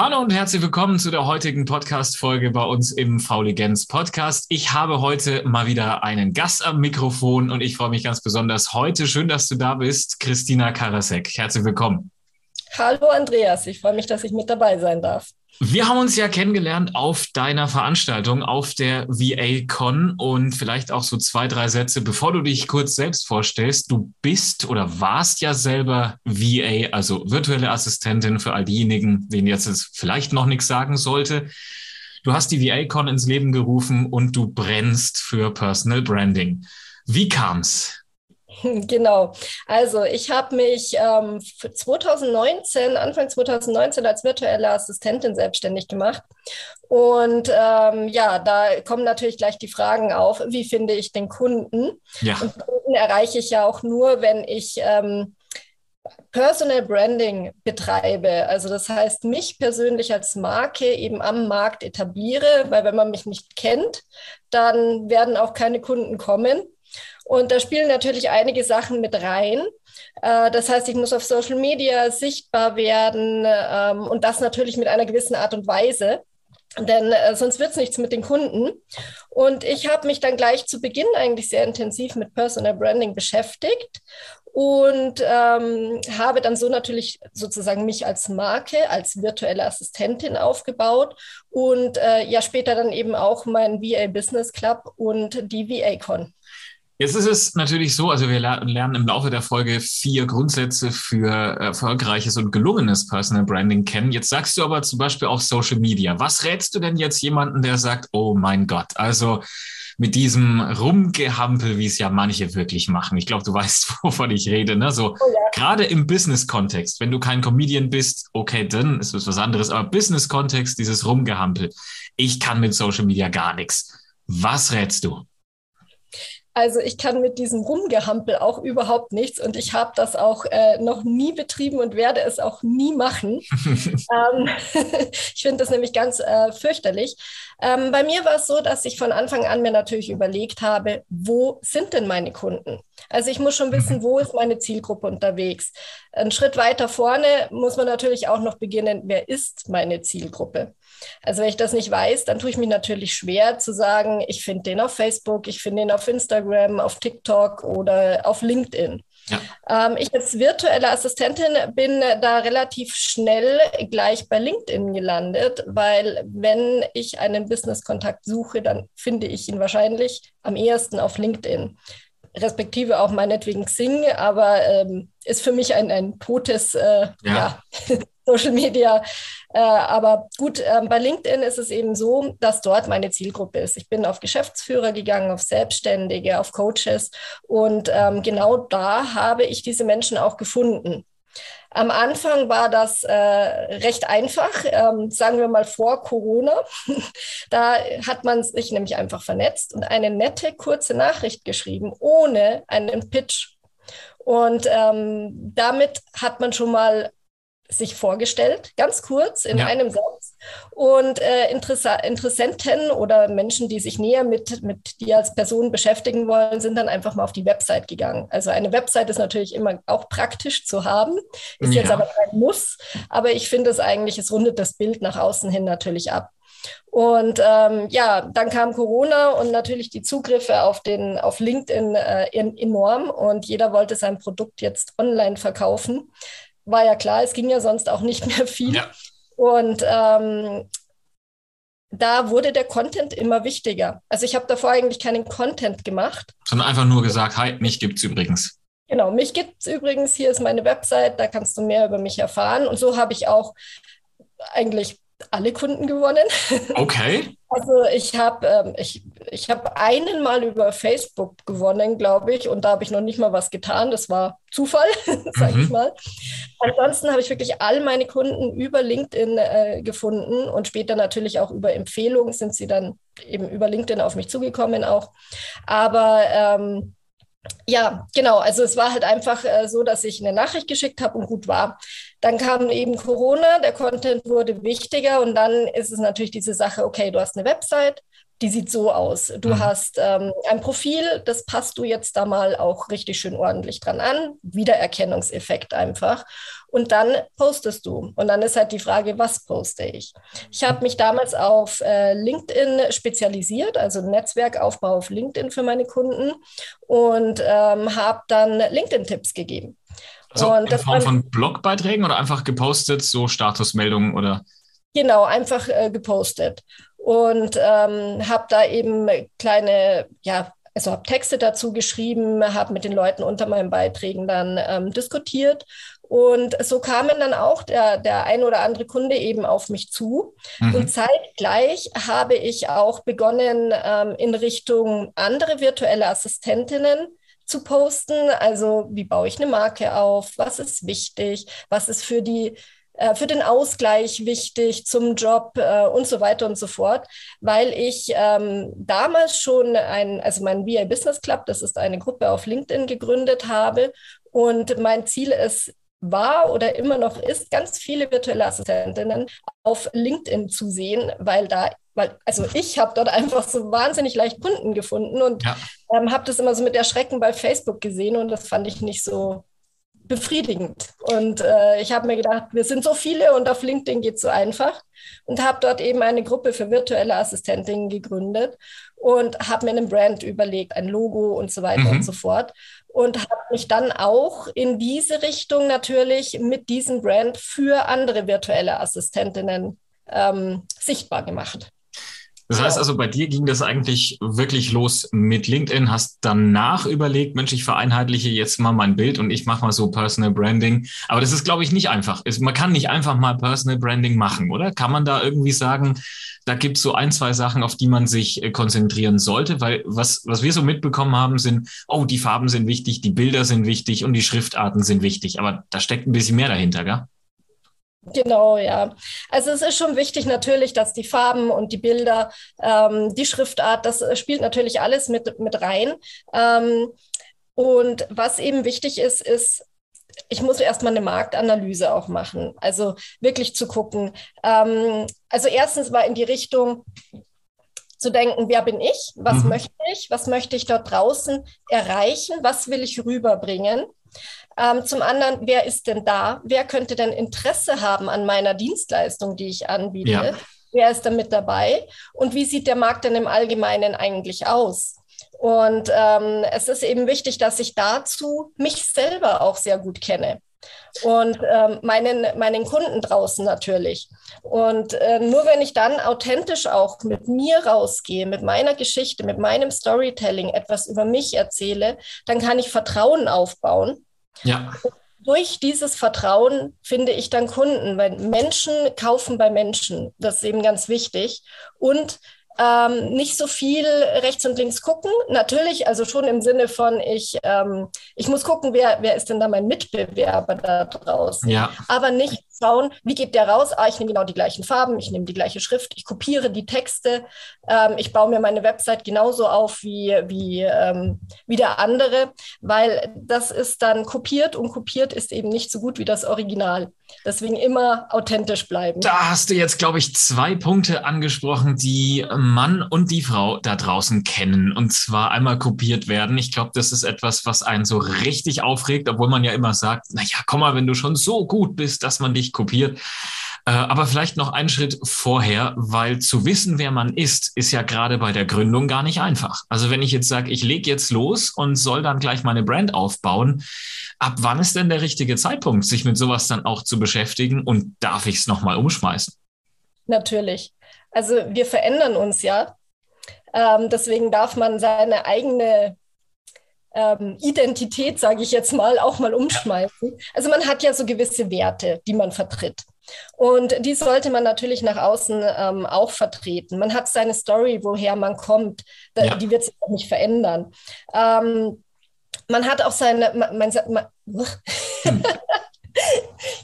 Hallo und herzlich willkommen zu der heutigen Podcast-Folge bei uns im Fauligenz Podcast. Ich habe heute mal wieder einen Gast am Mikrofon und ich freue mich ganz besonders heute. Schön, dass du da bist, Christina Karasek. Herzlich willkommen. Hallo Andreas, ich freue mich, dass ich mit dabei sein darf. Wir haben uns ja kennengelernt auf deiner Veranstaltung, auf der VA-Con und vielleicht auch so zwei, drei Sätze, bevor du dich kurz selbst vorstellst. Du bist oder warst ja selber VA, also virtuelle Assistentin für all diejenigen, denen jetzt vielleicht noch nichts sagen sollte. Du hast die VA-Con ins Leben gerufen und du brennst für Personal Branding. Wie kam's? Genau. Also ich habe mich ähm, 2019, Anfang 2019 als virtuelle Assistentin selbstständig gemacht. Und ähm, ja, da kommen natürlich gleich die Fragen auf, wie finde ich den Kunden? Ja. Und Kunden erreiche ich ja auch nur, wenn ich ähm, Personal Branding betreibe. Also das heißt, mich persönlich als Marke eben am Markt etabliere, weil wenn man mich nicht kennt, dann werden auch keine Kunden kommen. Und da spielen natürlich einige Sachen mit rein. Äh, das heißt, ich muss auf Social Media sichtbar werden ähm, und das natürlich mit einer gewissen Art und Weise. Denn äh, sonst wird es nichts mit den Kunden. Und ich habe mich dann gleich zu Beginn eigentlich sehr intensiv mit Personal Branding beschäftigt und ähm, habe dann so natürlich sozusagen mich als Marke, als virtuelle Assistentin aufgebaut und äh, ja später dann eben auch mein VA Business Club und die VA-Con. Jetzt ist es natürlich so, also wir lernen im Laufe der Folge vier Grundsätze für erfolgreiches und gelungenes Personal Branding kennen. Jetzt sagst du aber zum Beispiel auch Social Media. Was rätst du denn jetzt jemanden, der sagt, oh mein Gott, also mit diesem Rumgehampel, wie es ja manche wirklich machen. Ich glaube, du weißt, wovon ich rede. Ne? So oh ja. gerade im Business-Kontext, wenn du kein Comedian bist, okay, dann ist es was anderes. Aber Business-Kontext, dieses Rumgehampel, ich kann mit Social Media gar nichts. Was rätst du? Also ich kann mit diesem Rumgehampel auch überhaupt nichts und ich habe das auch äh, noch nie betrieben und werde es auch nie machen. ähm, ich finde das nämlich ganz äh, fürchterlich. Ähm, bei mir war es so, dass ich von Anfang an mir natürlich überlegt habe, wo sind denn meine Kunden? Also ich muss schon wissen, wo ist meine Zielgruppe unterwegs. Ein Schritt weiter vorne muss man natürlich auch noch beginnen, wer ist meine Zielgruppe? Also wenn ich das nicht weiß, dann tue ich mich natürlich schwer zu sagen, ich finde den auf Facebook, ich finde den auf Instagram, auf TikTok oder auf LinkedIn. Ja. Ähm, ich als virtuelle Assistentin bin da relativ schnell gleich bei LinkedIn gelandet, weil wenn ich einen Business-Kontakt suche, dann finde ich ihn wahrscheinlich am ehesten auf LinkedIn respektive auch meinetwegen Xing, aber ähm, ist für mich ein, ein totes äh, ja. ja Social Media. Äh, aber gut, äh, bei LinkedIn ist es eben so, dass dort meine Zielgruppe ist. Ich bin auf Geschäftsführer gegangen, auf Selbstständige, auf Coaches und ähm, genau da habe ich diese Menschen auch gefunden. Am Anfang war das äh, recht einfach, ähm, sagen wir mal vor Corona. da hat man sich nämlich einfach vernetzt und eine nette, kurze Nachricht geschrieben, ohne einen Pitch. Und ähm, damit hat man schon mal sich vorgestellt, ganz kurz in ja. einem Satz. Und äh, Interessenten oder Menschen, die sich näher mit, mit dir als Person beschäftigen wollen, sind dann einfach mal auf die Website gegangen. Also eine Website ist natürlich immer auch praktisch zu haben, ist ja. jetzt aber kein Muss. Aber ich finde es eigentlich, es rundet das Bild nach außen hin natürlich ab. Und ähm, ja, dann kam Corona und natürlich die Zugriffe auf, den, auf LinkedIn äh, enorm und jeder wollte sein Produkt jetzt online verkaufen war ja klar, es ging ja sonst auch nicht mehr viel. Ja. Und ähm, da wurde der Content immer wichtiger. Also ich habe davor eigentlich keinen Content gemacht. Sondern einfach nur gesagt, hi, mich gibt es übrigens. Genau, mich gibt es übrigens, hier ist meine Website, da kannst du mehr über mich erfahren. Und so habe ich auch eigentlich alle Kunden gewonnen. Okay. Also ich habe ähm, ich, ich hab einen Mal über Facebook gewonnen, glaube ich, und da habe ich noch nicht mal was getan. Das war Zufall, sage mhm. ich mal. Ansonsten habe ich wirklich all meine Kunden über LinkedIn äh, gefunden und später natürlich auch über Empfehlungen sind sie dann eben über LinkedIn auf mich zugekommen auch. Aber ähm, ja, genau. Also es war halt einfach äh, so, dass ich eine Nachricht geschickt habe und gut war. Dann kam eben Corona, der Content wurde wichtiger und dann ist es natürlich diese Sache, okay, du hast eine Website, die sieht so aus. Du mhm. hast ähm, ein Profil, das passt du jetzt da mal auch richtig schön ordentlich dran an. Wiedererkennungseffekt einfach. Und dann postest du. Und dann ist halt die Frage, was poste ich? Ich habe mich damals auf äh, LinkedIn spezialisiert, also Netzwerkaufbau auf LinkedIn für meine Kunden und ähm, habe dann LinkedIn-Tipps gegeben. Also und in Form von Blogbeiträgen oder einfach gepostet, so Statusmeldungen oder? Genau, einfach äh, gepostet und ähm, habe da eben kleine, ja, also habe Texte dazu geschrieben, habe mit den Leuten unter meinen Beiträgen dann ähm, diskutiert und so kamen dann auch der, der ein oder andere Kunde eben auf mich zu. Mhm. Und zeitgleich habe ich auch begonnen, ähm, in Richtung andere virtuelle Assistentinnen zu posten. Also wie baue ich eine Marke auf? Was ist wichtig? Was ist für die für den Ausgleich wichtig zum Job äh, und so weiter und so fort, weil ich ähm, damals schon ein, also mein VA Business Club, das ist eine Gruppe auf LinkedIn gegründet habe und mein Ziel ist, war oder immer noch ist, ganz viele virtuelle Assistentinnen auf LinkedIn zu sehen, weil da, weil, also ich habe dort einfach so wahnsinnig leicht Kunden gefunden und ja. ähm, habe das immer so mit Erschrecken bei Facebook gesehen und das fand ich nicht so befriedigend. Und äh, ich habe mir gedacht, wir sind so viele und auf LinkedIn geht es so einfach. Und habe dort eben eine Gruppe für virtuelle Assistentinnen gegründet und habe mir einen Brand überlegt, ein Logo und so weiter mhm. und so fort. Und habe mich dann auch in diese Richtung natürlich mit diesem Brand für andere virtuelle Assistentinnen ähm, sichtbar gemacht. Das heißt also, bei dir ging das eigentlich wirklich los mit LinkedIn, hast danach überlegt, Mensch, ich vereinheitliche jetzt mal mein Bild und ich mache mal so Personal Branding. Aber das ist, glaube ich, nicht einfach. Man kann nicht einfach mal Personal Branding machen, oder? Kann man da irgendwie sagen, da gibt es so ein, zwei Sachen, auf die man sich äh, konzentrieren sollte? Weil was, was wir so mitbekommen haben, sind, oh, die Farben sind wichtig, die Bilder sind wichtig und die Schriftarten sind wichtig. Aber da steckt ein bisschen mehr dahinter, gell? Genau, ja. Also es ist schon wichtig natürlich, dass die Farben und die Bilder, ähm, die Schriftart, das spielt natürlich alles mit, mit rein. Ähm, und was eben wichtig ist, ist, ich muss erstmal eine Marktanalyse auch machen. Also wirklich zu gucken. Ähm, also erstens mal in die Richtung zu denken, wer bin ich? Was mhm. möchte ich? Was möchte ich dort draußen erreichen? Was will ich rüberbringen? Ähm, zum anderen, wer ist denn da? Wer könnte denn Interesse haben an meiner Dienstleistung, die ich anbiete? Ja. Wer ist da mit dabei? Und wie sieht der Markt denn im Allgemeinen eigentlich aus? Und ähm, es ist eben wichtig, dass ich dazu mich selber auch sehr gut kenne und ähm, meinen, meinen Kunden draußen natürlich. Und äh, nur wenn ich dann authentisch auch mit mir rausgehe, mit meiner Geschichte, mit meinem Storytelling etwas über mich erzähle, dann kann ich Vertrauen aufbauen ja. Durch dieses Vertrauen finde ich dann Kunden, weil Menschen kaufen bei Menschen. Das ist eben ganz wichtig. Und ähm, nicht so viel rechts und links gucken. Natürlich, also schon im Sinne von, ich, ähm, ich muss gucken, wer, wer ist denn da mein Mitbewerber da draußen. Ja. Aber nicht schauen, wie geht der raus? Ah, ich nehme genau die gleichen Farben, ich nehme die gleiche Schrift, ich kopiere die Texte, ähm, ich baue mir meine Website genauso auf wie, wie, ähm, wie der andere, weil das ist dann kopiert und kopiert ist eben nicht so gut wie das Original. Deswegen immer authentisch bleiben. Da hast du jetzt, glaube ich, zwei Punkte angesprochen, die Mann und die Frau da draußen kennen. Und zwar einmal kopiert werden. Ich glaube, das ist etwas, was einen so richtig aufregt, obwohl man ja immer sagt, naja, komm mal, wenn du schon so gut bist, dass man dich kopiert. Äh, aber vielleicht noch einen Schritt vorher, weil zu wissen, wer man ist, ist ja gerade bei der Gründung gar nicht einfach. Also wenn ich jetzt sage, ich lege jetzt los und soll dann gleich meine Brand aufbauen, ab wann ist denn der richtige Zeitpunkt, sich mit sowas dann auch zu beschäftigen und darf ich es nochmal umschmeißen? Natürlich. Also wir verändern uns ja. Ähm, deswegen darf man seine eigene ähm, Identität, sage ich jetzt mal, auch mal umschmeißen. Also man hat ja so gewisse Werte, die man vertritt. Und die sollte man natürlich nach außen ähm, auch vertreten. Man hat seine Story, woher man kommt, da, ja. die wird sich auch nicht verändern. Ähm, man hat auch seine, man, man, man hm.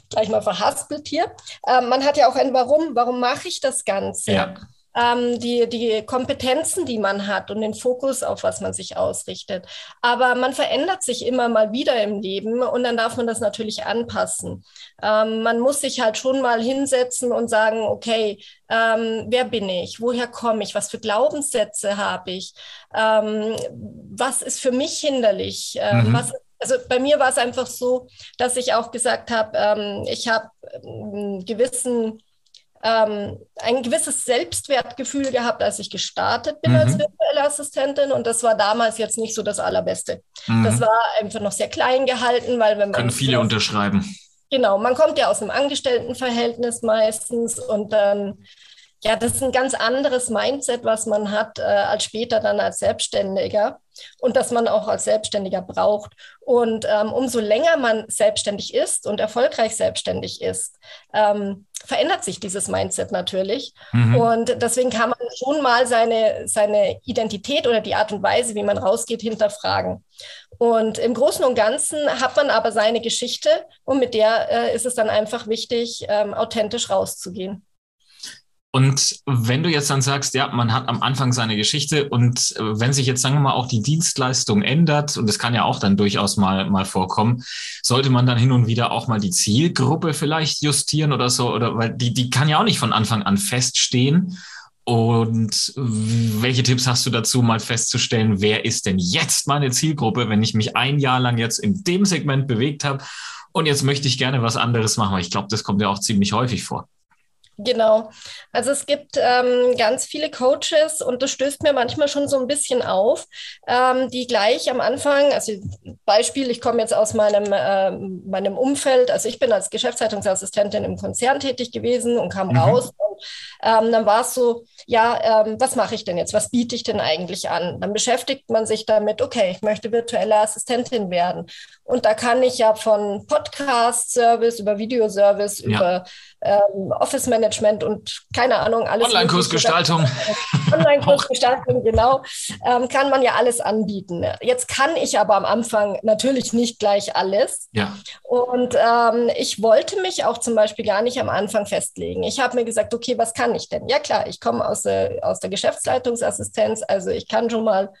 gleich mal verhaspelt hier. Ähm, man hat ja auch ein Warum, warum mache ich das Ganze? Ja. Ähm, die, die Kompetenzen, die man hat und den Fokus, auf was man sich ausrichtet. Aber man verändert sich immer mal wieder im Leben und dann darf man das natürlich anpassen. Ähm, man muss sich halt schon mal hinsetzen und sagen, okay, ähm, wer bin ich? Woher komme ich? Was für Glaubenssätze habe ich? Ähm, was ist für mich hinderlich? Ähm, mhm. was also bei mir war es einfach so, dass ich auch gesagt habe, ähm, ich habe einen ähm, gewissen ähm, ein gewisses Selbstwertgefühl gehabt, als ich gestartet bin mhm. als virtuelle Assistentin. Und das war damals jetzt nicht so das Allerbeste. Mhm. Das war einfach noch sehr klein gehalten, weil wenn man. Können viele unterschreiben. Genau, man kommt ja aus einem Angestelltenverhältnis meistens und dann. ja, das ist ein ganz anderes Mindset, was man hat äh, als später dann als Selbstständiger und das man auch als Selbstständiger braucht. Und ähm, umso länger man selbstständig ist und erfolgreich selbstständig ist, ähm, verändert sich dieses Mindset natürlich. Mhm. Und deswegen kann man schon mal seine, seine Identität oder die Art und Weise, wie man rausgeht, hinterfragen. Und im Großen und Ganzen hat man aber seine Geschichte und mit der äh, ist es dann einfach wichtig, ähm, authentisch rauszugehen. Und wenn du jetzt dann sagst, ja, man hat am Anfang seine Geschichte und äh, wenn sich jetzt, sagen wir mal, auch die Dienstleistung ändert, und das kann ja auch dann durchaus mal, mal vorkommen, sollte man dann hin und wieder auch mal die Zielgruppe vielleicht justieren oder so, oder weil die, die kann ja auch nicht von Anfang an feststehen. Und welche Tipps hast du dazu, mal festzustellen, wer ist denn jetzt meine Zielgruppe, wenn ich mich ein Jahr lang jetzt in dem Segment bewegt habe und jetzt möchte ich gerne was anderes machen, weil ich glaube, das kommt ja auch ziemlich häufig vor. Genau. Also es gibt ähm, ganz viele Coaches und das stößt mir manchmal schon so ein bisschen auf, ähm, die gleich am Anfang, also Beispiel, ich komme jetzt aus meinem, äh, meinem Umfeld, also ich bin als Geschäftsleitungsassistentin im Konzern tätig gewesen und kam mhm. raus und ähm, dann war es so, ja, ähm, was mache ich denn jetzt? Was biete ich denn eigentlich an? Dann beschäftigt man sich damit, okay, ich möchte virtuelle Assistentin werden. Und da kann ich ja von Podcast-Service über Videoservice, ja. über ähm, Office-Management und keine Ahnung, alles. Online-Kursgestaltung. Online-Kursgestaltung, genau. Ähm, kann man ja alles anbieten. Jetzt kann ich aber am Anfang natürlich nicht gleich alles. Ja. Und ähm, ich wollte mich auch zum Beispiel gar nicht am Anfang festlegen. Ich habe mir gesagt, okay, was kann ich denn? Ja klar, ich komme aus der, aus der Geschäftsleitungsassistenz, also ich kann schon mal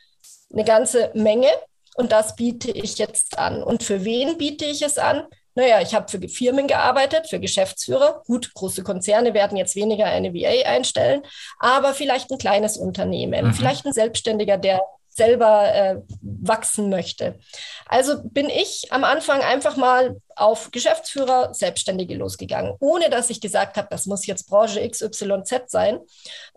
eine ganze Menge und das biete ich jetzt an. Und für wen biete ich es an? Naja, ich habe für Firmen gearbeitet, für Geschäftsführer. Gut, große Konzerne werden jetzt weniger eine VA einstellen, aber vielleicht ein kleines Unternehmen, mhm. vielleicht ein Selbstständiger, der selber äh, wachsen möchte. Also bin ich am Anfang einfach mal auf Geschäftsführer, Selbstständige losgegangen, ohne dass ich gesagt habe, das muss jetzt Branche XYZ sein,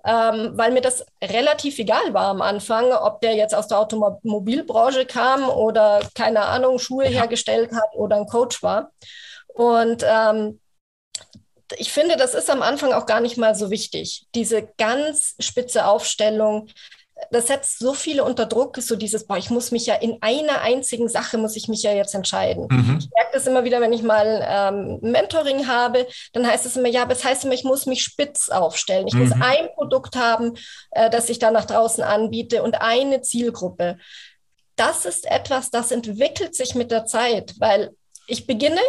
ähm, weil mir das relativ egal war am Anfang, ob der jetzt aus der Automobilbranche kam oder keine Ahnung, Schuhe ja. hergestellt hat oder ein Coach war. Und ähm, ich finde, das ist am Anfang auch gar nicht mal so wichtig. Diese ganz spitze Aufstellung, das setzt so viele unter Druck, so dieses, boah, ich muss mich ja in einer einzigen Sache, muss ich mich ja jetzt entscheiden. Mhm. Ich merke das immer wieder, wenn ich mal ähm, Mentoring habe, dann heißt es immer, ja, aber es heißt immer, ich muss mich spitz aufstellen. Ich mhm. muss ein Produkt haben, äh, das ich da nach draußen anbiete und eine Zielgruppe. Das ist etwas, das entwickelt sich mit der Zeit, weil ich beginne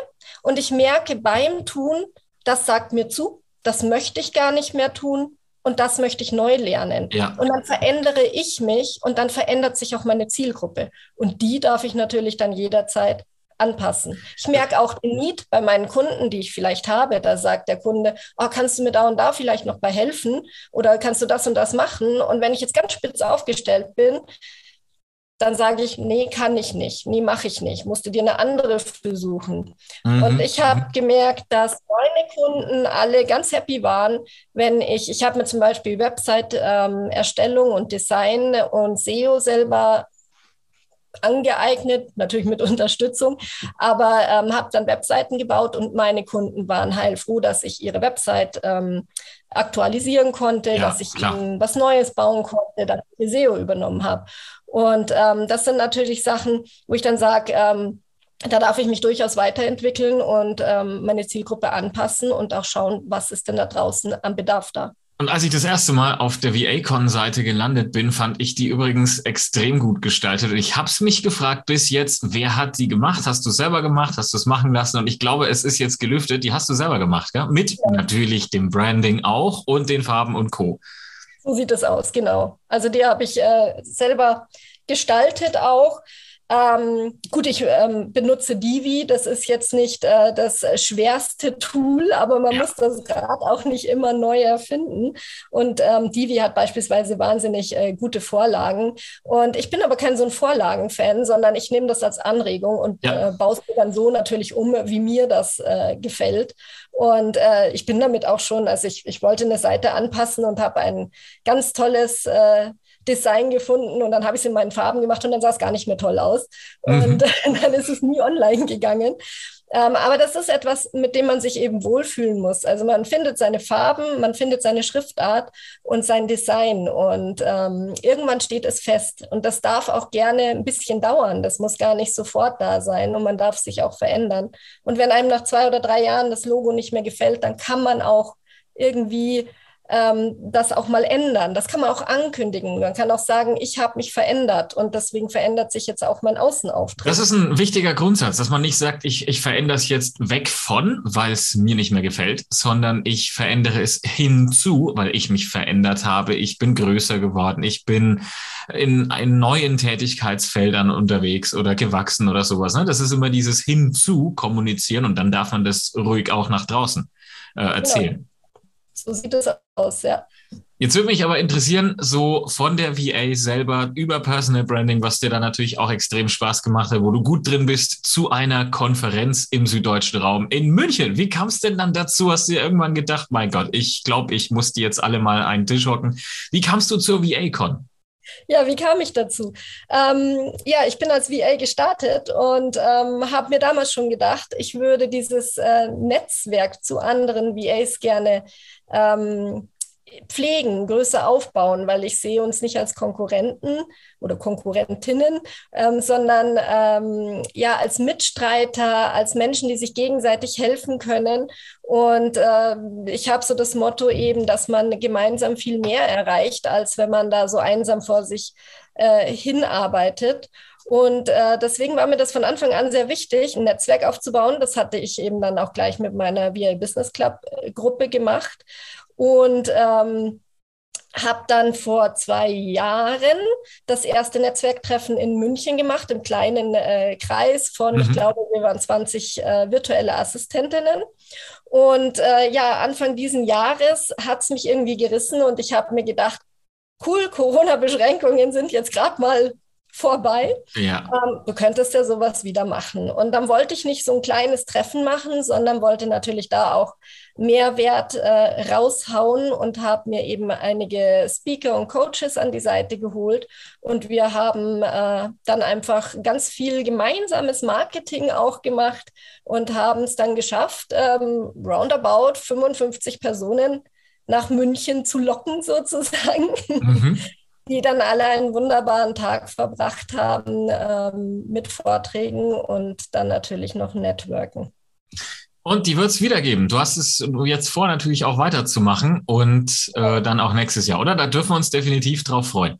und ich merke beim Tun, das sagt mir zu, das möchte ich gar nicht mehr tun und das möchte ich neu lernen. Ja. Und dann verändere ich mich und dann verändert sich auch meine Zielgruppe. Und die darf ich natürlich dann jederzeit anpassen. Ich merke auch den Need bei meinen Kunden, die ich vielleicht habe. Da sagt der Kunde, oh, kannst du mir da und da vielleicht noch bei helfen oder kannst du das und das machen? Und wenn ich jetzt ganz spitz aufgestellt bin, dann sage ich, nee, kann ich nicht, nee, mache ich nicht, musst du dir eine andere besuchen. Mhm. Und ich habe mhm. gemerkt, dass meine Kunden alle ganz happy waren, wenn ich, ich habe mir zum Beispiel Website-Erstellung ähm, und Design und SEO selber angeeignet, natürlich mit Unterstützung, aber ähm, habe dann Webseiten gebaut und meine Kunden waren heilfroh, dass ich ihre Website ähm, aktualisieren konnte, ja, dass ich klar. ihnen was Neues bauen konnte, dass ich SEO übernommen habe. Und ähm, das sind natürlich Sachen, wo ich dann sage, ähm, da darf ich mich durchaus weiterentwickeln und ähm, meine Zielgruppe anpassen und auch schauen, was ist denn da draußen am Bedarf da. Und als ich das erste Mal auf der VA-Con-Seite gelandet bin, fand ich die übrigens extrem gut gestaltet. Und ich habe es mich gefragt bis jetzt, wer hat die gemacht? Hast du selber gemacht? Hast du es machen lassen? Und ich glaube, es ist jetzt gelüftet. Die hast du selber gemacht, gell? Mit ja. natürlich dem Branding auch und den Farben und Co. So sieht es aus, genau. Also die habe ich äh, selber gestaltet auch. Ähm, gut, ich ähm, benutze Divi. Das ist jetzt nicht äh, das schwerste Tool, aber man ja. muss das gerade auch nicht immer neu erfinden. Und ähm, Divi hat beispielsweise wahnsinnig äh, gute Vorlagen. Und ich bin aber kein so ein Vorlagen-Fan, sondern ich nehme das als Anregung und ja. äh, baue es dann so natürlich um, wie mir das äh, gefällt. Und äh, ich bin damit auch schon, also ich, ich wollte eine Seite anpassen und habe ein ganz tolles äh, Design gefunden und dann habe ich es in meinen Farben gemacht und dann sah es gar nicht mehr toll aus. Und mhm. dann ist es nie online gegangen. Ähm, aber das ist etwas, mit dem man sich eben wohlfühlen muss. Also man findet seine Farben, man findet seine Schriftart und sein Design und ähm, irgendwann steht es fest. Und das darf auch gerne ein bisschen dauern. Das muss gar nicht sofort da sein und man darf sich auch verändern. Und wenn einem nach zwei oder drei Jahren das Logo nicht mehr gefällt, dann kann man auch irgendwie ähm, das auch mal ändern. Das kann man auch ankündigen. Man kann auch sagen, ich habe mich verändert und deswegen verändert sich jetzt auch mein Außenauftritt. Das ist ein wichtiger Grundsatz, dass man nicht sagt, ich, ich verändere es jetzt weg von, weil es mir nicht mehr gefällt, sondern ich verändere es hinzu, weil ich mich verändert habe. Ich bin größer geworden. Ich bin in, in neuen Tätigkeitsfeldern unterwegs oder gewachsen oder sowas. Ne? Das ist immer dieses hinzu kommunizieren und dann darf man das ruhig auch nach draußen äh, erzählen. Genau. So sieht es aus, ja. Jetzt würde mich aber interessieren, so von der VA selber über Personal Branding, was dir da natürlich auch extrem Spaß gemacht hat, wo du gut drin bist, zu einer Konferenz im süddeutschen Raum in München. Wie kam es denn dann dazu? Hast du dir irgendwann gedacht, mein Gott, ich glaube, ich muss die jetzt alle mal einen Tisch hocken. Wie kamst du zur VA-Con? Ja, wie kam ich dazu? Ähm, ja, ich bin als VA gestartet und ähm, habe mir damals schon gedacht, ich würde dieses äh, Netzwerk zu anderen VAs gerne ähm, pflegen, größer aufbauen, weil ich sehe uns nicht als Konkurrenten oder Konkurrentinnen, ähm, sondern ähm, ja als Mitstreiter, als Menschen, die sich gegenseitig helfen können. Und äh, ich habe so das Motto eben, dass man gemeinsam viel mehr erreicht, als wenn man da so einsam vor sich äh, hinarbeitet. Und äh, deswegen war mir das von Anfang an sehr wichtig, ein Netzwerk aufzubauen. Das hatte ich eben dann auch gleich mit meiner VA Business Club äh, Gruppe gemacht. Und ähm, habe dann vor zwei Jahren das erste Netzwerktreffen in München gemacht, im kleinen äh, Kreis von, mhm. ich glaube, wir waren 20 äh, virtuelle Assistentinnen. Und äh, ja, Anfang diesen Jahres hat es mich irgendwie gerissen und ich habe mir gedacht, cool, Corona-Beschränkungen sind jetzt gerade mal vorbei. Ja. Ähm, du könntest ja sowas wieder machen. Und dann wollte ich nicht so ein kleines Treffen machen, sondern wollte natürlich da auch Mehrwert äh, raushauen und habe mir eben einige Speaker und Coaches an die Seite geholt. Und wir haben äh, dann einfach ganz viel gemeinsames Marketing auch gemacht und haben es dann geschafft, ähm, roundabout 55 Personen nach München zu locken sozusagen. Mhm die dann alle einen wunderbaren Tag verbracht haben ähm, mit Vorträgen und dann natürlich noch Networken. Und die wird es wiedergeben. Du hast es jetzt vor, natürlich auch weiterzumachen und äh, dann auch nächstes Jahr, oder? Da dürfen wir uns definitiv drauf freuen.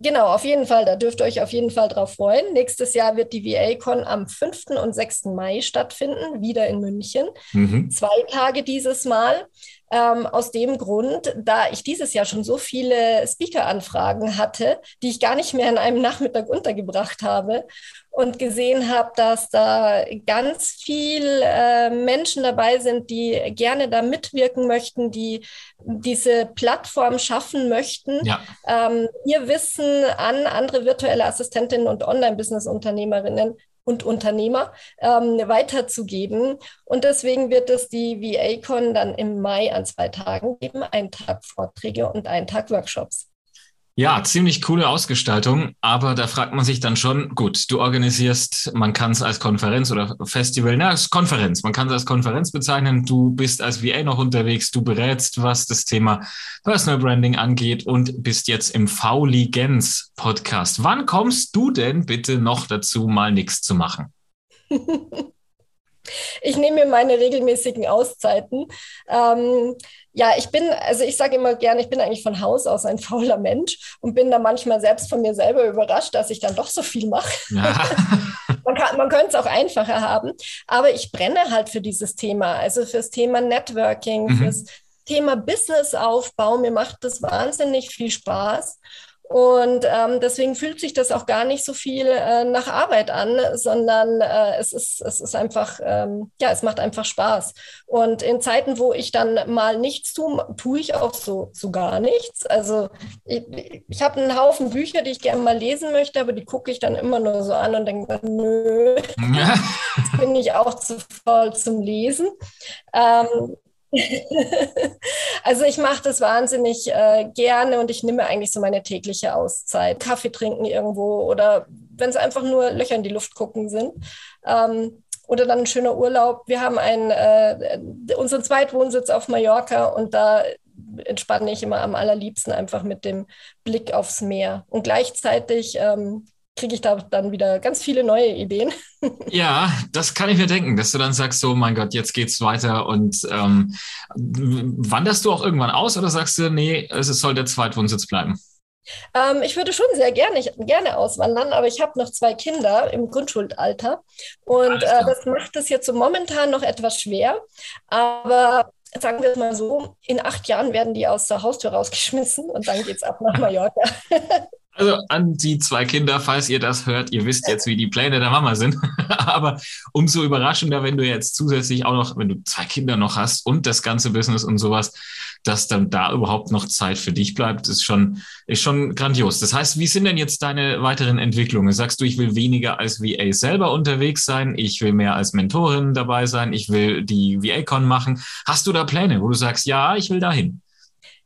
Genau, auf jeden Fall. Da dürft ihr euch auf jeden Fall drauf freuen. Nächstes Jahr wird die VA-Con am 5. und 6. Mai stattfinden, wieder in München. Mhm. Zwei Tage dieses Mal. Ähm, aus dem Grund, da ich dieses Jahr schon so viele Speaker-Anfragen hatte, die ich gar nicht mehr in einem Nachmittag untergebracht habe und gesehen habe, dass da ganz viel äh, Menschen dabei sind, die gerne da mitwirken möchten, die diese Plattform schaffen möchten, ja. ähm, ihr Wissen an andere virtuelle Assistentinnen und Online-Business-Unternehmerinnen und Unternehmer ähm, weiterzugeben. Und deswegen wird es die VA-Con dann im Mai an zwei Tagen geben, einen Tag Vorträge und einen Tag Workshops. Ja, ziemlich coole Ausgestaltung, aber da fragt man sich dann schon, gut, du organisierst, man kann es als Konferenz oder Festival, na, als Konferenz, man kann es als Konferenz bezeichnen, du bist als VA noch unterwegs, du berätst, was das Thema Personal Branding angeht und bist jetzt im V-Ligens Podcast. Wann kommst du denn bitte noch dazu, mal nichts zu machen? Ich nehme mir meine regelmäßigen Auszeiten. Ähm, ja, ich bin, also ich sage immer gerne, ich bin eigentlich von Haus aus ein fauler Mensch und bin da manchmal selbst von mir selber überrascht, dass ich dann doch so viel mache. Ja. man, kann, man könnte es auch einfacher haben, aber ich brenne halt für dieses Thema, also fürs Thema Networking, mhm. fürs Thema Businessaufbau, mir macht das wahnsinnig viel Spaß. Und ähm, deswegen fühlt sich das auch gar nicht so viel äh, nach Arbeit an, sondern äh, es, ist, es ist einfach, ähm, ja, es macht einfach Spaß. Und in Zeiten, wo ich dann mal nichts tue, tue ich auch so, so gar nichts. Also ich, ich habe einen Haufen Bücher, die ich gerne mal lesen möchte, aber die gucke ich dann immer nur so an und denke, nö, ja. bin ich auch zu voll zum Lesen. Ähm, also ich mache das wahnsinnig äh, gerne und ich nehme eigentlich so meine tägliche Auszeit. Kaffee trinken irgendwo oder wenn es einfach nur Löcher in die Luft gucken sind. Ähm, oder dann ein schöner Urlaub. Wir haben einen, äh, unseren Zweitwohnsitz auf Mallorca und da entspanne ich immer am allerliebsten einfach mit dem Blick aufs Meer. Und gleichzeitig ähm, kriege ich da dann wieder ganz viele neue Ideen. Ja, das kann ich mir denken, dass du dann sagst, so mein Gott, jetzt geht's weiter und ähm, wanderst du auch irgendwann aus oder sagst du, nee, es soll der Zweitwohnsitz bleiben? Ähm, ich würde schon sehr gerne, gerne auswandern, aber ich habe noch zwei Kinder im Grundschulalter und äh, das macht es jetzt so momentan noch etwas schwer. Aber sagen wir es mal so, in acht Jahren werden die aus der Haustür rausgeschmissen und dann geht es ab nach Mallorca. Also an die zwei Kinder, falls ihr das hört, ihr wisst jetzt, wie die Pläne der Mama sind. Aber umso überraschender, wenn du jetzt zusätzlich auch noch, wenn du zwei Kinder noch hast und das ganze Business und sowas, dass dann da überhaupt noch Zeit für dich bleibt, ist schon, ist schon grandios. Das heißt, wie sind denn jetzt deine weiteren Entwicklungen? Sagst du, ich will weniger als VA selber unterwegs sein, ich will mehr als Mentorin dabei sein, ich will die VA-Con machen. Hast du da Pläne, wo du sagst, ja, ich will dahin?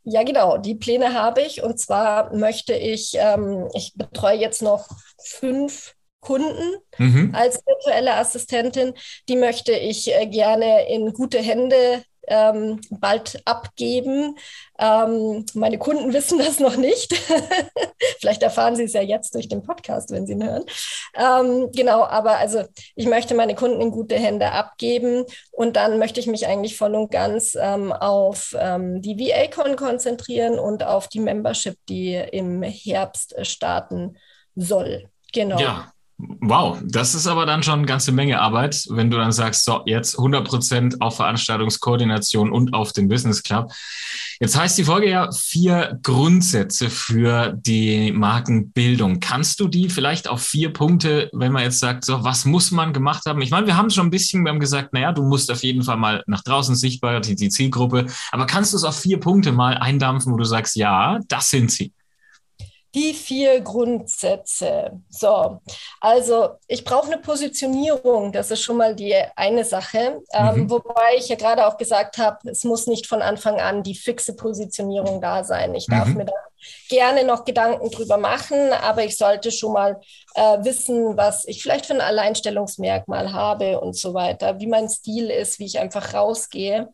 Ja, genau, die Pläne habe ich. Und zwar möchte ich, ähm, ich betreue jetzt noch fünf Kunden mhm. als virtuelle Assistentin. Die möchte ich äh, gerne in gute Hände ähm, bald abgeben. Ähm, meine Kunden wissen das noch nicht. Vielleicht erfahren sie es ja jetzt durch den Podcast, wenn sie ihn hören. Ähm, genau, aber also ich möchte meine Kunden in gute Hände abgeben und dann möchte ich mich eigentlich voll und ganz ähm, auf ähm, die VA-Con konzentrieren und auf die Membership, die im Herbst starten soll. Genau. Ja, Wow, das ist aber dann schon eine ganze Menge Arbeit, wenn du dann sagst, so, jetzt 100 Prozent auf Veranstaltungskoordination und auf den Business Club. Jetzt heißt die Folge ja vier Grundsätze für die Markenbildung. Kannst du die vielleicht auf vier Punkte, wenn man jetzt sagt, so, was muss man gemacht haben? Ich meine, wir haben schon ein bisschen, wir haben gesagt, naja, du musst auf jeden Fall mal nach draußen sichtbar, die, die Zielgruppe. Aber kannst du es auf vier Punkte mal eindampfen, wo du sagst, ja, das sind sie? Die vier Grundsätze. So, also ich brauche eine Positionierung, das ist schon mal die eine Sache. Ähm, mhm. wobei ich ja gerade auch gesagt habe, es muss nicht von Anfang an die fixe Positionierung da sein. Ich darf mhm. mir da gerne noch Gedanken drüber machen, aber ich sollte schon mal äh, wissen, was ich vielleicht für ein Alleinstellungsmerkmal habe und so weiter, wie mein Stil ist, wie ich einfach rausgehe.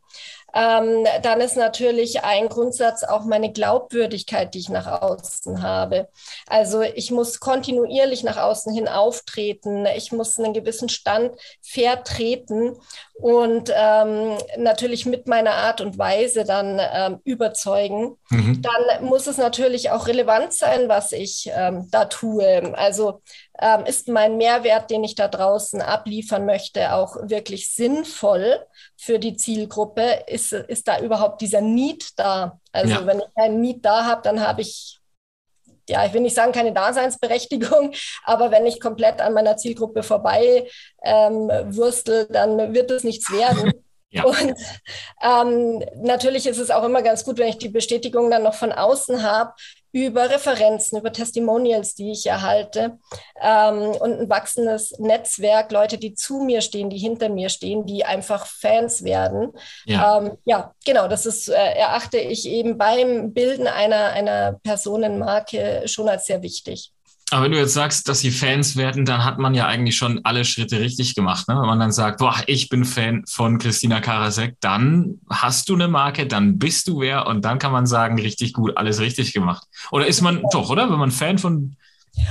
Ähm, dann ist natürlich ein Grundsatz auch meine Glaubwürdigkeit, die ich nach außen habe. Also ich muss kontinuierlich nach außen hin auftreten. Ich muss einen gewissen Stand vertreten und ähm, natürlich mit meiner Art und Weise dann ähm, überzeugen. Mhm. Dann muss es natürlich auch relevant sein, was ich ähm, da tue. Also ähm, ist mein Mehrwert, den ich da draußen abliefern möchte, auch wirklich sinnvoll für die Zielgruppe? Ist, ist da überhaupt dieser Need da? Also ja. wenn ich keinen Need da habe, dann habe ich, ja, ich will nicht sagen keine Daseinsberechtigung, aber wenn ich komplett an meiner Zielgruppe vorbei ähm, würstel, dann wird es nichts werden. Ja. Und ähm, natürlich ist es auch immer ganz gut, wenn ich die Bestätigung dann noch von außen habe, über Referenzen, über Testimonials, die ich erhalte ähm, und ein wachsendes Netzwerk, Leute, die zu mir stehen, die hinter mir stehen, die einfach Fans werden. Ja, ähm, ja genau, das ist, äh, erachte ich eben beim Bilden einer, einer Personenmarke schon als sehr wichtig. Aber wenn du jetzt sagst, dass sie Fans werden, dann hat man ja eigentlich schon alle Schritte richtig gemacht. Ne? Wenn man dann sagt, boah, ich bin Fan von Christina Karasek, dann hast du eine Marke, dann bist du wer und dann kann man sagen, richtig gut, alles richtig gemacht. Oder ist man doch, oder? Wenn man Fan von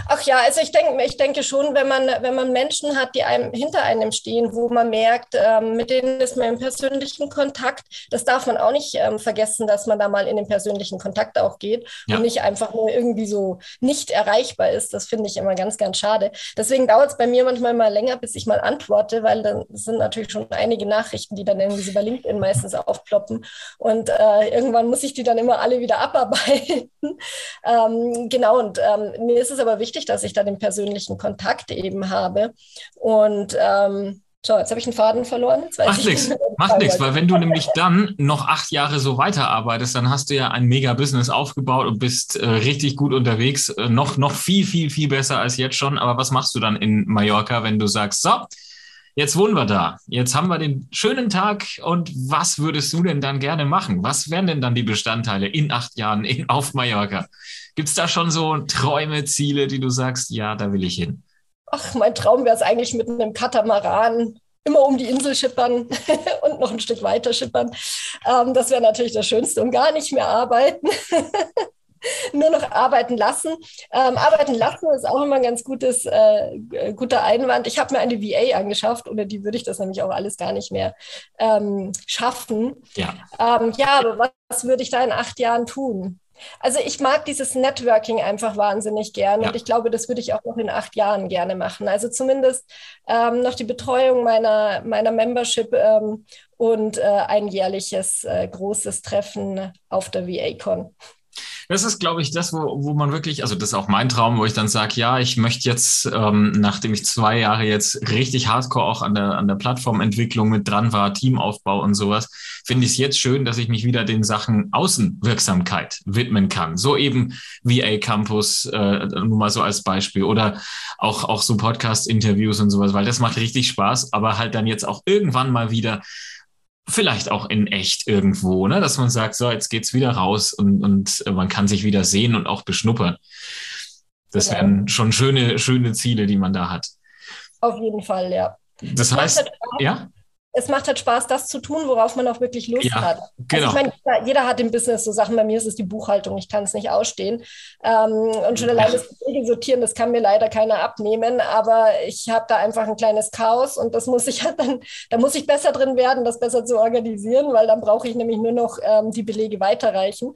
Ach ja, also ich denke, ich denke schon, wenn man, wenn man Menschen hat, die einem hinter einem stehen, wo man merkt, ähm, mit denen ist man im persönlichen Kontakt, das darf man auch nicht ähm, vergessen, dass man da mal in den persönlichen Kontakt auch geht ja. und nicht einfach nur irgendwie so nicht erreichbar ist. Das finde ich immer ganz, ganz schade. Deswegen dauert es bei mir manchmal mal länger, bis ich mal antworte, weil dann sind natürlich schon einige Nachrichten, die dann irgendwie so bei LinkedIn meistens aufploppen. Und äh, irgendwann muss ich die dann immer alle wieder abarbeiten. ähm, genau, und ähm, mir ist es aber super wichtig, dass ich da den persönlichen Kontakt eben habe. Und ähm, so, jetzt habe ich einen Faden verloren. Macht nichts, macht nichts, weil wenn du nämlich dann noch acht Jahre so weiterarbeitest, dann hast du ja ein Mega-Business aufgebaut und bist äh, richtig gut unterwegs, äh, noch, noch viel, viel, viel besser als jetzt schon. Aber was machst du dann in Mallorca, wenn du sagst, so, jetzt wohnen wir da, jetzt haben wir den schönen Tag und was würdest du denn dann gerne machen? Was wären denn dann die Bestandteile in acht Jahren in, auf Mallorca? Gibt es da schon so Träume, Ziele, die du sagst, ja, da will ich hin? Ach, mein Traum wäre es eigentlich mit einem Katamaran immer um die Insel schippern und noch ein Stück weiter schippern. Ähm, das wäre natürlich das Schönste und gar nicht mehr arbeiten. Nur noch arbeiten lassen. Ähm, arbeiten lassen ist auch immer ein ganz gutes, äh, guter Einwand. Ich habe mir eine VA angeschafft, ohne die würde ich das nämlich auch alles gar nicht mehr ähm, schaffen. Ja. Ähm, ja, aber was, was würde ich da in acht Jahren tun? Also ich mag dieses Networking einfach wahnsinnig gern ja. und ich glaube, das würde ich auch noch in acht Jahren gerne machen. Also zumindest ähm, noch die Betreuung meiner, meiner Membership ähm, und äh, ein jährliches äh, großes Treffen auf der VA-Con. Das ist, glaube ich, das, wo, wo man wirklich, also das ist auch mein Traum, wo ich dann sage, ja, ich möchte jetzt, ähm, nachdem ich zwei Jahre jetzt richtig hardcore auch an der, an der Plattformentwicklung mit dran war, Teamaufbau und sowas, finde ich es jetzt schön, dass ich mich wieder den Sachen Außenwirksamkeit widmen kann. So eben VA Campus, äh, nur mal so als Beispiel, oder auch, auch so Podcast-Interviews und sowas, weil das macht richtig Spaß, aber halt dann jetzt auch irgendwann mal wieder vielleicht auch in echt irgendwo, ne? dass man sagt, so, jetzt geht's wieder raus und, und man kann sich wieder sehen und auch beschnuppern. Das genau. wären schon schöne, schöne Ziele, die man da hat. Auf jeden Fall, ja. Das heißt, ja? Es macht halt Spaß, das zu tun, worauf man auch wirklich Lust ja, hat. Also genau. ich meine, jeder, jeder, hat im Business so Sachen. Bei mir ist es die Buchhaltung, ich kann es nicht ausstehen. Ähm, und schon allein das Belegen sortieren, das kann mir leider keiner abnehmen. Aber ich habe da einfach ein kleines Chaos und das muss ich halt dann, da muss ich besser drin werden, das besser zu organisieren, weil dann brauche ich nämlich nur noch ähm, die Belege weiterreichen.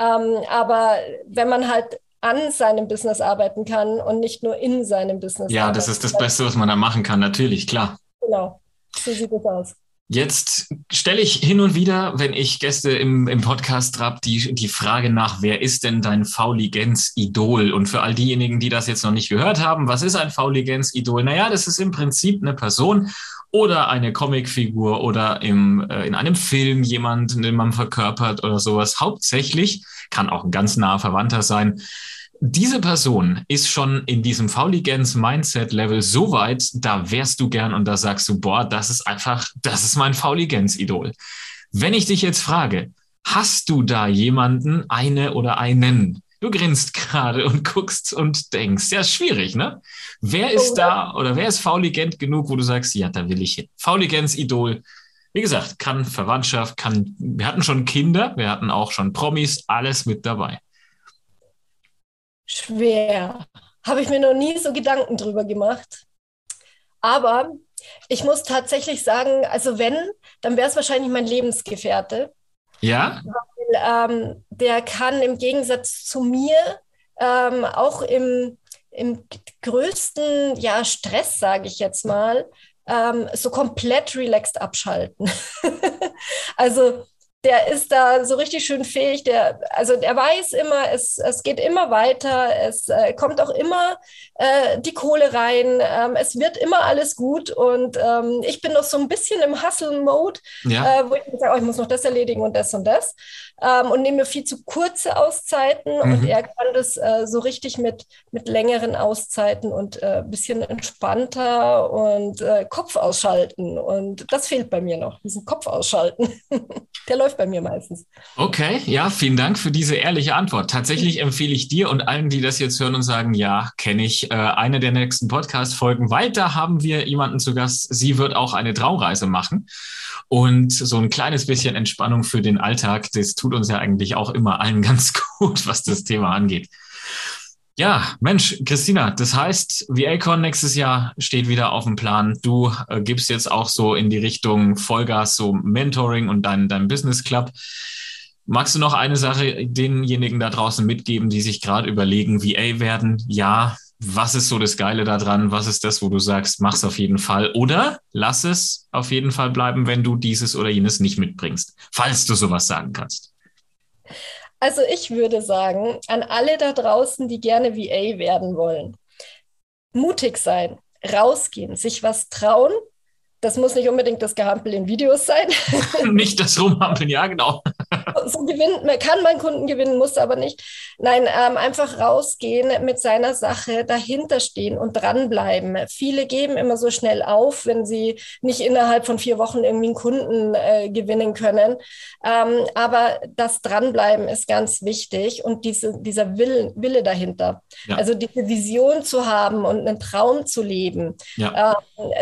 Ähm, aber wenn man halt an seinem Business arbeiten kann und nicht nur in seinem Business. Ja, das ist das Beste, was man da machen kann, natürlich, klar. Genau. So sieht es aus. Jetzt stelle ich hin und wieder, wenn ich Gäste im, im Podcast habe, die, die Frage nach, wer ist denn dein Fauligenz-Idol? Und für all diejenigen, die das jetzt noch nicht gehört haben, was ist ein Fauligenz-Idol? Naja, das ist im Prinzip eine Person oder eine Comicfigur oder im, äh, in einem Film jemand, den man verkörpert oder sowas. Hauptsächlich kann auch ein ganz naher Verwandter sein diese Person ist schon in diesem Fauligenz-Mindset-Level so weit, da wärst du gern und da sagst du, boah, das ist einfach, das ist mein Fauligenz-Idol. Wenn ich dich jetzt frage, hast du da jemanden, eine oder einen? Du grinst gerade und guckst und denkst, ja, ist schwierig, ne? Wer ist da oder wer ist fauligent genug, wo du sagst, ja, da will ich hin? Fauligenz-Idol. Wie gesagt, kann Verwandtschaft, kann, wir hatten schon Kinder, wir hatten auch schon Promis, alles mit dabei. Schwer. Habe ich mir noch nie so Gedanken drüber gemacht. Aber ich muss tatsächlich sagen, also wenn, dann wäre es wahrscheinlich mein Lebensgefährte. Ja. Weil ähm, der kann im Gegensatz zu mir ähm, auch im, im größten ja, Stress, sage ich jetzt mal, ähm, so komplett relaxed abschalten. also der ist da so richtig schön fähig. Der, also der weiß immer, es, es geht immer weiter, es äh, kommt auch immer äh, die Kohle rein, ähm, es wird immer alles gut. Und ähm, ich bin noch so ein bisschen im Hustle-Mode, ja. äh, wo ich sage, oh, ich muss noch das erledigen und das und das. Ähm, und nehme mir viel zu kurze Auszeiten. Mhm. Und er kann das äh, so richtig mit, mit längeren Auszeiten und ein äh, bisschen entspannter und äh, Kopf ausschalten. Und das fehlt bei mir noch, diesen Kopf ausschalten. der läuft bei mir meistens. Okay, ja, vielen Dank für diese ehrliche Antwort. Tatsächlich empfehle ich dir und allen, die das jetzt hören und sagen, ja, kenne ich, äh, eine der nächsten Podcast-Folgen, weil da haben wir jemanden zu Gast. Sie wird auch eine Traumreise machen. Und so ein kleines bisschen Entspannung für den Alltag, das tut uns ja eigentlich auch immer allen ganz gut, was das Thema angeht. Ja, Mensch, Christina, das heißt, VACon nächstes Jahr steht wieder auf dem Plan. Du äh, gibst jetzt auch so in die Richtung Vollgas, so Mentoring und dein, dein Business Club. Magst du noch eine Sache denjenigen da draußen mitgeben, die sich gerade überlegen, VA werden? Ja, was ist so das Geile daran? Was ist das, wo du sagst, mach's auf jeden Fall? Oder lass es auf jeden Fall bleiben, wenn du dieses oder jenes nicht mitbringst, falls du sowas sagen kannst. Also ich würde sagen, an alle da draußen, die gerne VA werden wollen, mutig sein, rausgehen, sich was trauen. Das muss nicht unbedingt das Gehampel in Videos sein. nicht das Rumhampeln, ja, genau. So gewinnt, man kann man Kunden gewinnen, muss aber nicht. Nein, ähm, einfach rausgehen mit seiner Sache, dahinter stehen und dranbleiben. Viele geben immer so schnell auf, wenn sie nicht innerhalb von vier Wochen irgendwie einen Kunden äh, gewinnen können. Ähm, aber das Dranbleiben ist ganz wichtig und diese, dieser Wille, Wille dahinter. Ja. Also diese Vision zu haben und einen Traum zu leben, ja. äh,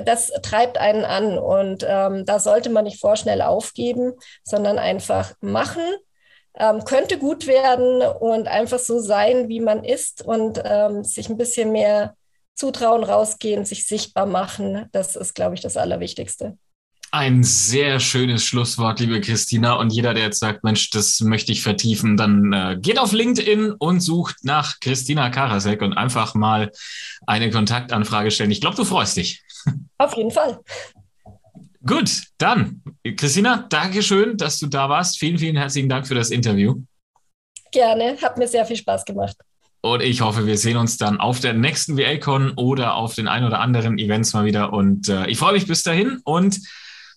das treibt einen an und ähm, da sollte man nicht vorschnell aufgeben, sondern einfach machen ähm, könnte gut werden und einfach so sein, wie man ist und ähm, sich ein bisschen mehr zutrauen, rausgehen, sich sichtbar machen. Das ist, glaube ich, das Allerwichtigste. Ein sehr schönes Schlusswort, liebe Christina. Und jeder, der jetzt sagt, Mensch, das möchte ich vertiefen, dann äh, geht auf LinkedIn und sucht nach Christina Karasek und einfach mal eine Kontaktanfrage stellen. Ich glaube, du freust dich. Auf jeden Fall. Gut, dann, Christina, danke schön, dass du da warst. Vielen, vielen herzlichen Dank für das Interview. Gerne, hat mir sehr viel Spaß gemacht. Und ich hoffe, wir sehen uns dann auf der nächsten VLCon oder auf den ein oder anderen Events mal wieder. Und äh, ich freue mich bis dahin. Und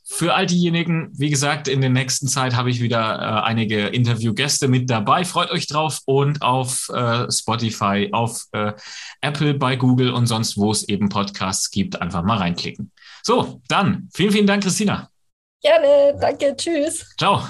für all diejenigen, wie gesagt, in der nächsten Zeit habe ich wieder äh, einige Interviewgäste mit dabei. Freut euch drauf und auf äh, Spotify, auf äh, Apple, bei Google und sonst, wo es eben Podcasts gibt, einfach mal reinklicken. So, dann vielen, vielen Dank, Christina. Gerne, danke, tschüss. Ciao.